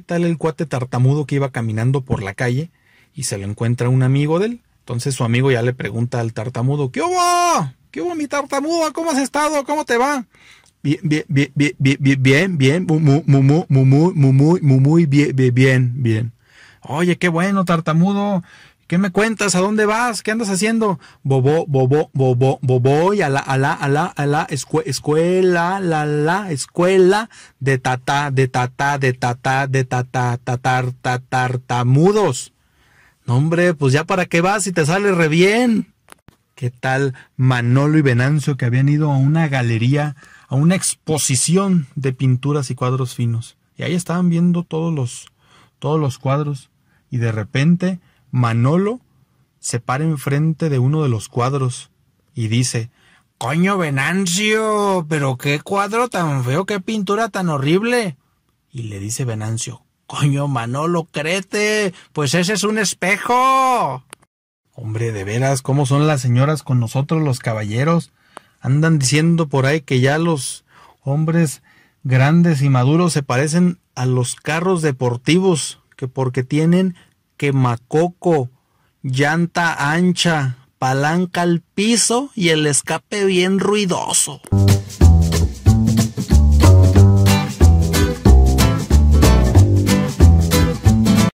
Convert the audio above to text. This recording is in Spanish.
tal el cuate tartamudo que iba caminando por la calle y se lo encuentra un amigo de él. Entonces su amigo ya le pregunta al tartamudo, ¿qué hubo? ¿Qué hubo mi tartamudo? ¿Cómo has estado? ¿Cómo te va? Bien, bien, bien, bien, bien, bien, bien, muy, muy, muy, muy, bien, bien, bien. Oye, qué bueno, tartamudo. ¿Qué me cuentas? ¿A dónde vas? ¿Qué andas haciendo? Bobo, bobo, bobo, bobo, y a la, a la, a la, a la escuela, la, la, escuela de tata, de tata, de tata, de tata, tatar, tatartamudos. No, hombre, pues ya para qué vas si te sale re bien. ¿Qué tal Manolo y Venancio que habían ido a una galería, a una exposición de pinturas y cuadros finos? Y ahí estaban viendo todos los, todos los cuadros. Y de repente Manolo se para enfrente de uno de los cuadros y dice, Coño, Venancio, pero qué cuadro tan feo, qué pintura tan horrible. Y le dice Venancio, Coño, Manolo, créete, pues ese es un espejo. Hombre, de veras, ¿cómo son las señoras con nosotros los caballeros? Andan diciendo por ahí que ya los hombres grandes y maduros se parecen a los carros deportivos, que porque tienen quemacoco, llanta ancha, palanca al piso y el escape bien ruidoso.